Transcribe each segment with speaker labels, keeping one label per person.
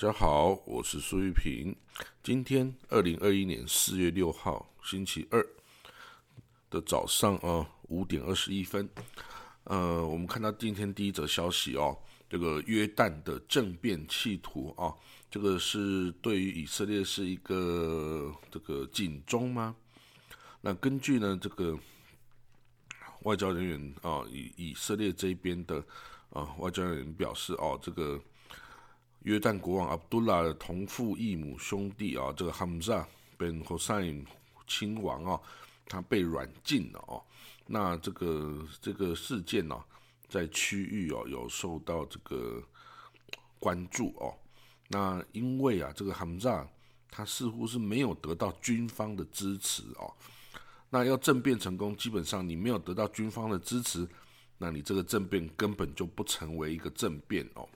Speaker 1: 大家好，我是苏玉平。今天二零二一年四月六号星期二的早上啊五点二十一分，呃，我们看到今天第一则消息哦，这个约旦的政变企图啊，这个是对于以色列是一个这个警钟吗？那根据呢这个外交人员啊，以以色列这边的啊外交人员表示哦，这个。约旦国王阿卜杜拉的同父异母兄弟啊，这个哈姆扎 bin Hossein 亲王啊，他被软禁了哦。那这个这个事件呢，在区域哦有受到这个关注哦。那因为啊，这个哈姆扎他似乎是没有得到军方的支持哦。那要政变成功，基本上你没有得到军方的支持，那你这个政变根本就不成为一个政变哦。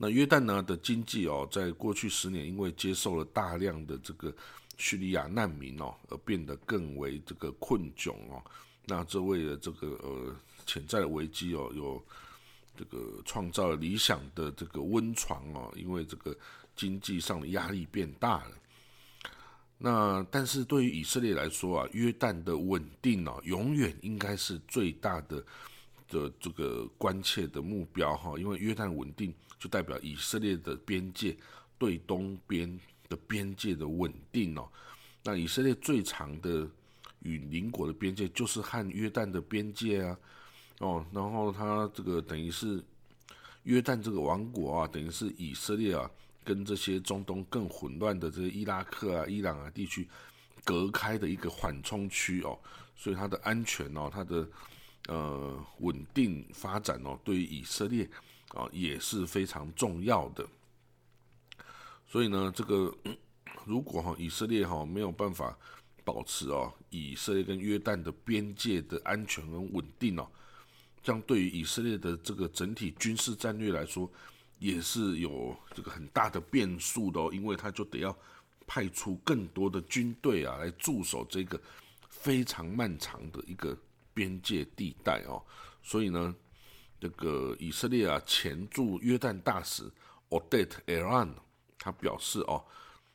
Speaker 1: 那约旦呢的经济哦，在过去十年因为接受了大量的这个叙利亚难民哦，而变得更为这个困窘哦。那这为了这个呃潜在的危机哦，有这个创造了理想的这个温床哦，因为这个经济上的压力变大了。那但是对于以色列来说啊，约旦的稳定哦，永远应该是最大的的这个关切的目标哈，因为约旦稳定。就代表以色列的边界对东边的边界的稳定哦。那以色列最长的与邻国的边界就是和约旦的边界啊，哦，然后它这个等于是约旦这个王国啊，等于是以色列啊跟这些中东更混乱的这些伊拉克啊、伊朗啊地区隔开的一个缓冲区哦，所以它的安全哦，它的呃稳定发展哦，对于以色列。啊，也是非常重要的。所以呢，这个如果哈以色列哈没有办法保持哦以色列跟约旦的边界的安全跟稳定哦，这样对于以色列的这个整体军事战略来说，也是有这个很大的变数的哦，因为他就得要派出更多的军队啊来驻守这个非常漫长的一个边界地带哦，所以呢。这个以色列啊，前驻约旦大使 Odet Eran 他表示哦，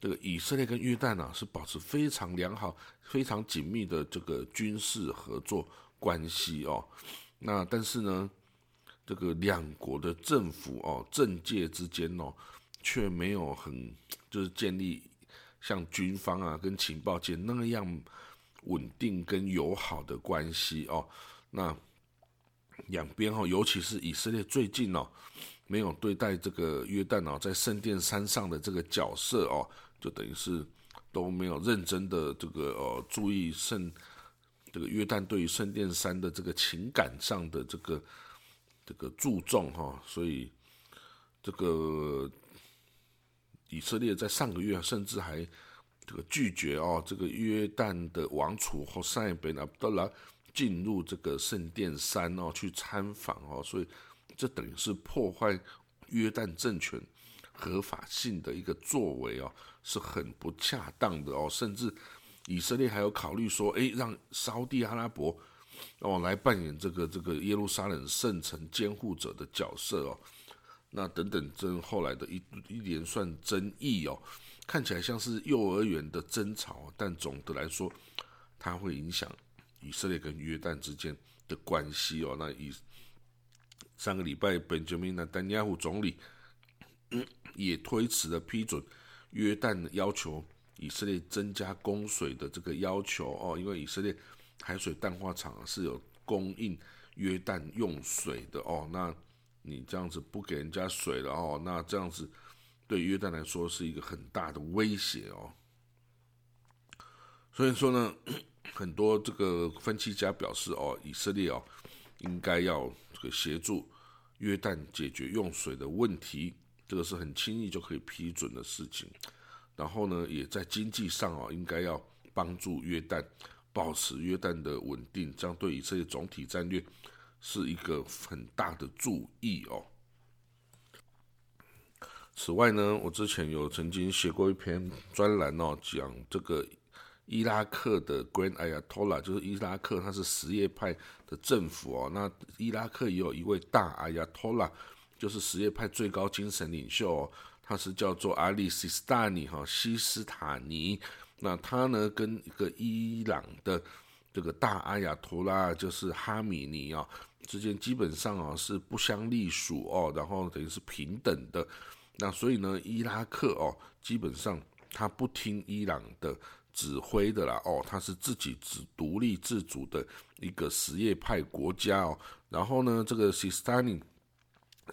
Speaker 1: 这个以色列跟约旦啊是保持非常良好、非常紧密的这个军事合作关系哦。那但是呢，这个两国的政府哦、政界之间哦，却没有很就是建立像军方啊跟情报界那样稳定跟友好的关系哦。那两边哈，尤其是以色列最近哦，没有对待这个约旦哦，在圣殿山上的这个角色哦，就等于是都没有认真的这个呃注意圣这个约旦对于圣殿山的这个情感上的这个这个注重哈，所以这个以色列在上个月甚至还这个拒绝哦，这个约旦的王储和塞贝纳布德拉。进入这个圣殿山哦，去参访哦，所以这等于是破坏约旦政权合法性的一个作为哦，是很不恰当的哦。甚至以色列还有考虑说，诶，让沙地阿拉伯哦来扮演这个这个耶路撒冷圣城监护者的角色哦。那等等，这后来的一一连串争议哦，看起来像是幼儿园的争吵，但总的来说，它会影响。以色列跟约旦之间的关系哦，那以上个礼拜，本杰明·纳丹尼亚胡总理 也推迟了批准约旦要求以色列增加供水的这个要求哦，因为以色列海水淡化厂是有供应约旦用水的哦，那你这样子不给人家水了哦，那这样子对约旦来说是一个很大的威胁哦，所以说呢。很多这个分析家表示，哦，以色列哦，应该要这个协助约旦解决用水的问题，这个是很轻易就可以批准的事情。然后呢，也在经济上哦，应该要帮助约旦保持约旦的稳定，这样对以色列总体战略是一个很大的注意哦。此外呢，我之前有曾经写过一篇专栏哦，讲这个伊拉克的 Grand Ayatollah，就是伊拉克，它是什叶派的政府哦。那伊拉克也有一位大 Ayatollah，就是什叶派最高精神领袖哦，他是叫做阿里西斯塔尼哈、哦、西斯塔尼。那他呢，跟一个伊朗的这个大阿亚托拉，就是哈米尼啊、哦，之间基本上啊、哦、是不相隶属哦，然后等于是平等的。那所以呢伊拉克哦基本上他不听伊朗的指挥的啦哦他是自己只独立自主的一个什叶派国家哦。然后呢这个西斯丹尼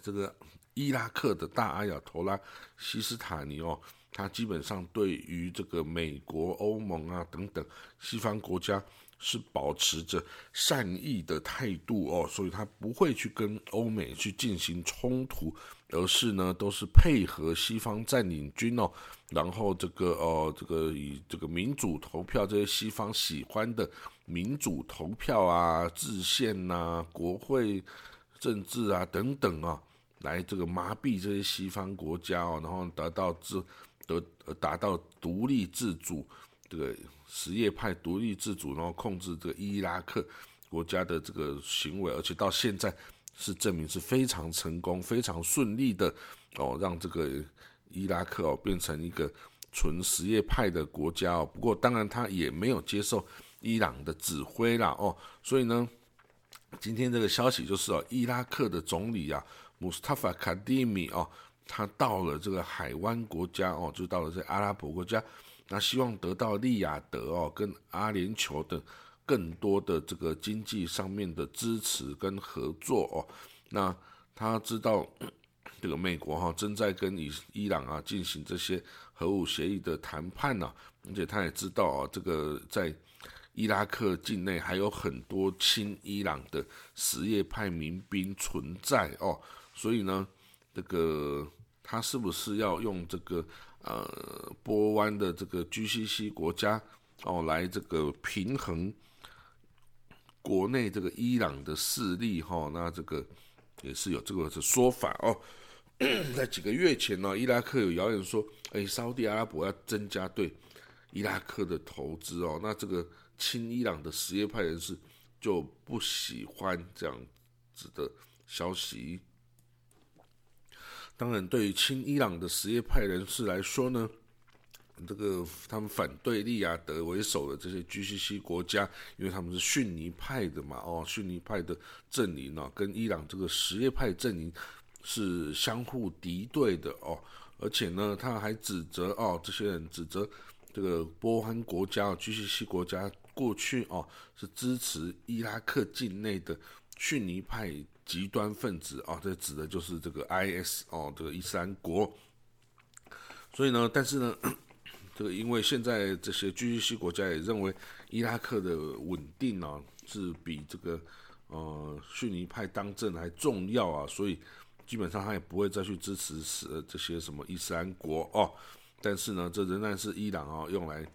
Speaker 1: 这个伊拉克的大阿亚托拉西斯塔尼哦他基本上对于这个美国欧盟啊等等西方国家是保持着善意的态度哦所以他不会去跟欧美去进行冲突而是呢，都是配合西方占领军哦，然后这个哦，这个以这个民主投票，这些西方喜欢的民主投票啊、制宪呐、国会政治啊等等啊，来这个麻痹这些西方国家哦，然后得到自得达到独立自主，这个什叶派独立自主，然后控制这个伊拉克国家的这个行为，而且到现在。是证明是非常成功非常顺利的哦让这个伊拉克哦变成一个纯实业派的国家哦。不过当然他也没有接受伊朗的指挥啦哦所以呢今天这个消息就是哦伊拉克的总理啊穆斯塔法卡蒂米哦他到了这个海湾国家哦就到了这阿拉伯国家那希望得到利雅得哦跟阿联酋的更多的这个经济上面的支持跟合作哦，那他知道 这个美国哈正在跟伊伊朗啊进行这些核武协议的谈判呢，而且他也知道啊，这个在伊拉克境内还有很多亲伊朗的什叶派民兵存在哦，所以呢，这个他是不是要用这个呃波湾的这个 G C C 国家哦来这个平衡？国内这个伊朗的势力哈、哦，那这个也是有这个的说法哦。在几个月前呢、哦，伊拉克有谣言说，哎，沙地阿拉伯要增加对伊拉克的投资哦，那这个亲伊朗的什叶派人士就不喜欢这样子的消息。当然，对于亲伊朗的什叶派人士来说呢，这个他们反对利雅得为首的这些 GCC 国家，因为他们是逊尼派的嘛，哦，逊尼派的阵营呢，跟伊朗这个什叶派阵营是相互敌对的哦。而且呢，他还指责哦，这些人指责这个波湾国家哦，GCC 国家过去哦是支持伊拉克境内的逊尼派极端分子啊，这指的就是这个 IS 哦，这个伊斯兰国。所以呢，但是呢。这个因为现在这些 GCC 国家也认为伊拉克的稳定哦是比这个呃逊尼派当政还重要啊，所以基本上他也不会再去支持是这些什么伊斯兰国哦。但是呢，这仍然是伊朗哦用来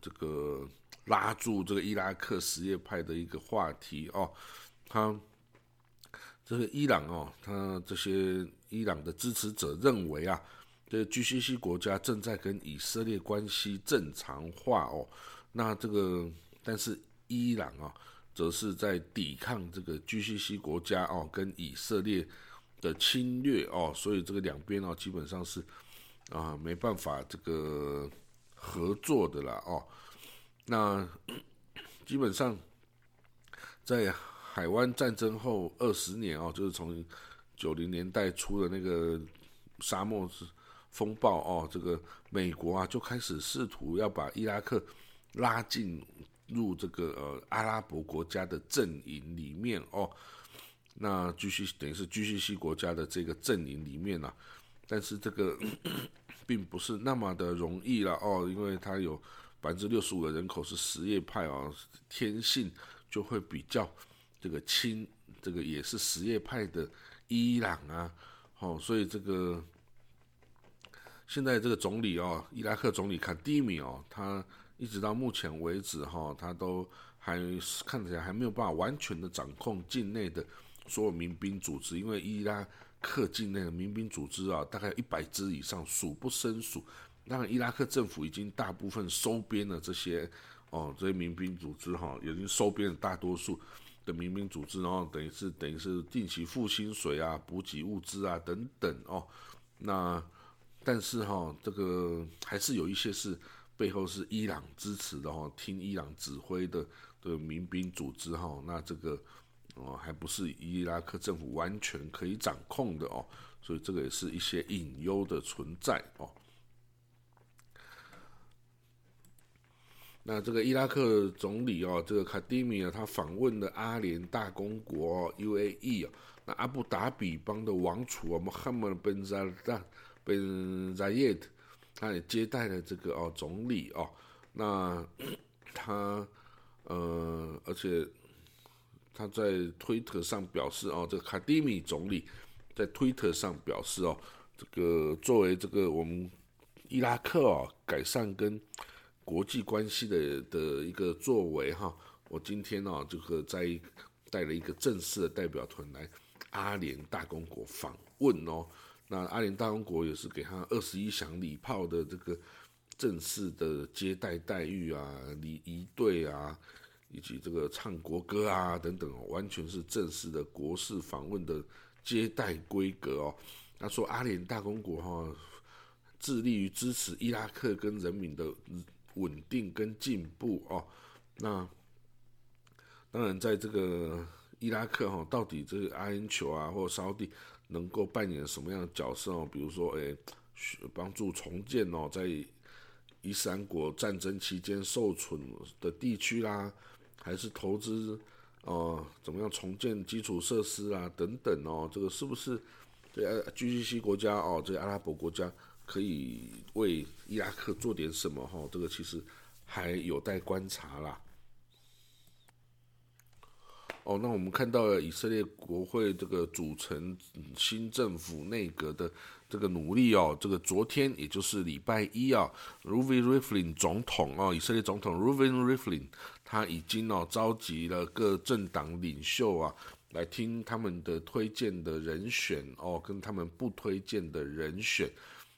Speaker 1: 这个拉住这个伊拉克什叶派的一个话题哦。他这个伊朗哦，他这些伊朗的支持者认为啊。这 GCC 国家正在跟以色列关系正常化哦。那这个，但是伊朗啊，则是在抵抗这个 GCC 国家哦跟以色列的侵略哦，所以这个两边哦基本上是啊没办法这个合作的啦哦。那基本上在海湾战争后二十年哦，就是从九零年代初的那个沙漠是。风暴哦，这个美国啊就开始试图要把伊拉克拉进入这个呃阿拉伯国家的阵营里面哦。那继续等于是继续西国家的这个阵营里面啊，但是这个 并不是那么的容易了哦，因为它有百分之六十五的人口是什叶派哦，天性就会比较这个亲，这个也是什叶派的伊朗啊。哦，所以这个。现在这个总理哦，伊拉克总理卡迪米哦，他一直到目前为止哈，他都还看起来还没有办法完全的掌控境内的所有民兵组织，因为伊拉克境内的民兵组织啊，大概一百支以上，数不胜数。那伊拉克政府已经大部分收编了这些哦，这些民兵组织哈，已经收编了大多数的民兵组织，然后等于是等于是定期付薪水啊、补给物资啊等等哦，那。但是哈，这个还是有一些是背后是伊朗支持的哈，听伊朗指挥的的民兵组织哈。那这个哦，还不是伊拉克政府完全可以掌控的哦。所以这个也是一些隐忧的存在哦。那这个伊拉克总理哦，这个卡迪米啊，他访问了阿联大公国 UAE 啊，那阿布达比邦的王储啊，穆罕默德·扎达本扎耶特，他也接待了这个哦总理哦，那 他呃，而且他在推特上表示哦，这个卡迪米总理在推特上表示哦，这个作为这个我们伊拉克哦改善跟国际关系的的一个作为哈，我今天呢这个在带了一个正式的代表团来阿联大公国访问哦，那阿联大公国也是给他二十一响礼炮的这个正式的接待待遇啊，礼仪队啊，以及这个唱国歌啊等等，完全是正式的国事访问的接待规格哦。他说阿联大公国哈致力于支持伊拉克跟人民的。稳定跟进步哦，那当然在这个伊拉克哈，到底这个阿联酋啊或沙地能够扮演什么样的角色哦？比如说，诶，帮助重建哦，在伊斯兰国战争期间受损的地区啦，还是投资哦，怎么样重建基础设施啊等等哦？这个是不是这 GCC 国家哦，这阿拉伯国家？可以为伊拉克做点什么？哈，这个其实还有待观察啦。哦，那我们看到了以色列国会这个组成新政府内阁的这个努力哦。这个昨天也就是礼拜一啊，Reuven Rivlin 总统哦，以色列总统 Ruvi Riflin 他已经哦召集了各政党领袖啊，来听他们的推荐的人选哦，跟他们不推荐的人选。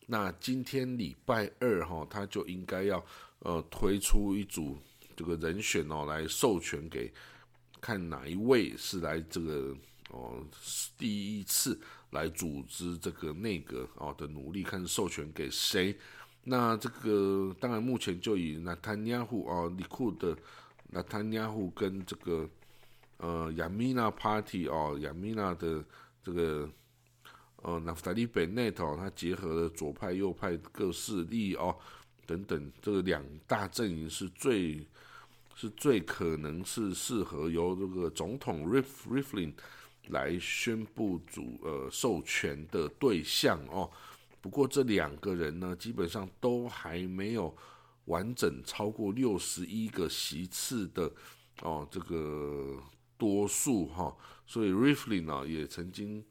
Speaker 1: 那今天礼拜二哈，他就应该要呃推出一组这个人选哦，来授权给看哪一位是来这个哦第一次来组织这个内阁哦的努力，看授权给谁。那这个当然目前就以纳坦尼亚胡哦，里库的纳坦尼亚胡跟这个呃亚米娜 Party 哦，亚米娜的这个。呃，纳夫达利·本内特，他结合了左派、右派各势力哦，等等，这个两大阵营是最是最可能是适合由这个总统 Rif Riflin 来宣布主呃授权的对象哦。不过这两个人呢，基本上都还没有完整超过六十一个席次的哦，这个多数哈，所以 Riflin 呢也曾经。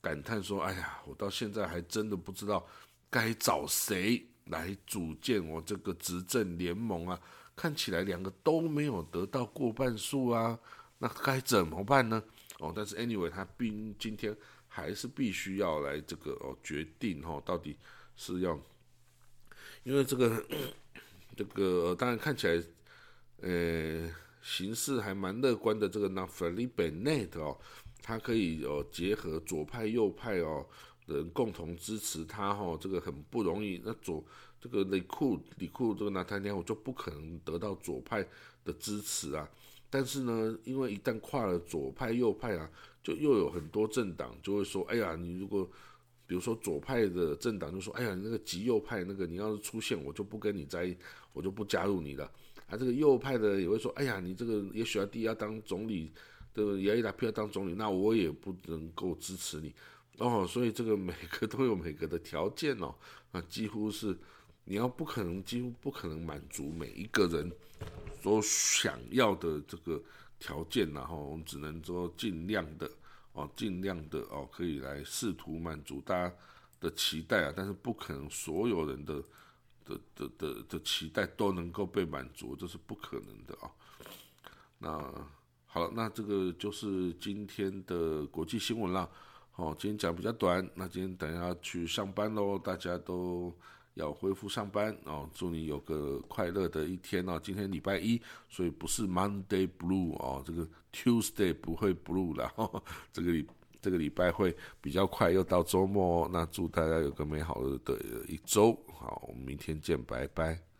Speaker 1: 感叹说：“哎呀，我到现在还真的不知道该找谁来组建我这个执政联盟啊！看起来两个都没有得到过半数啊，那该怎么办呢？哦，但是 anyway，他必今天还是必须要来这个哦决定哈，到底是要，因为这个这个当然看起来，呃，形势还蛮乐观的。这个 Nafali Bennett 哦。”他可以哦结合左派右派哦人共同支持他哈，这个很不容易。那左这个李库李库这个纳坦尼我就不可能得到左派的支持啊。但是呢，因为一旦跨了左派右派啊，就又有很多政党就会说：哎呀，你如果比如说左派的政党就说：哎呀，你那个极右派那个你要是出现，我就不跟你在，我就不加入你了。啊，这个右派的也会说：哎呀，你这个也许要第要当总理。这个亚伊拉皮要当总理，那我也不能够支持你哦。所以这个每个都有每个的条件哦，那几乎是你要不可能，几乎不可能满足每一个人所想要的这个条件然后我们只能说尽量的哦，尽量的哦，可以来试图满足大家的期待啊。但是不可能所有人的的的的的期待都能够被满足，这是不可能的啊。那。好了，那这个就是今天的国际新闻了。好，今天讲比较短，那今天等下去上班喽，大家都要恢复上班哦。祝你有个快乐的一天哦。今天礼拜一，所以不是 Monday Blue 哦，这个 Tuesday 不会 Blue 了。这个礼这个礼拜会比较快，又到周末哦。那祝大家有个美好的的一周。好，我们明天见，拜拜。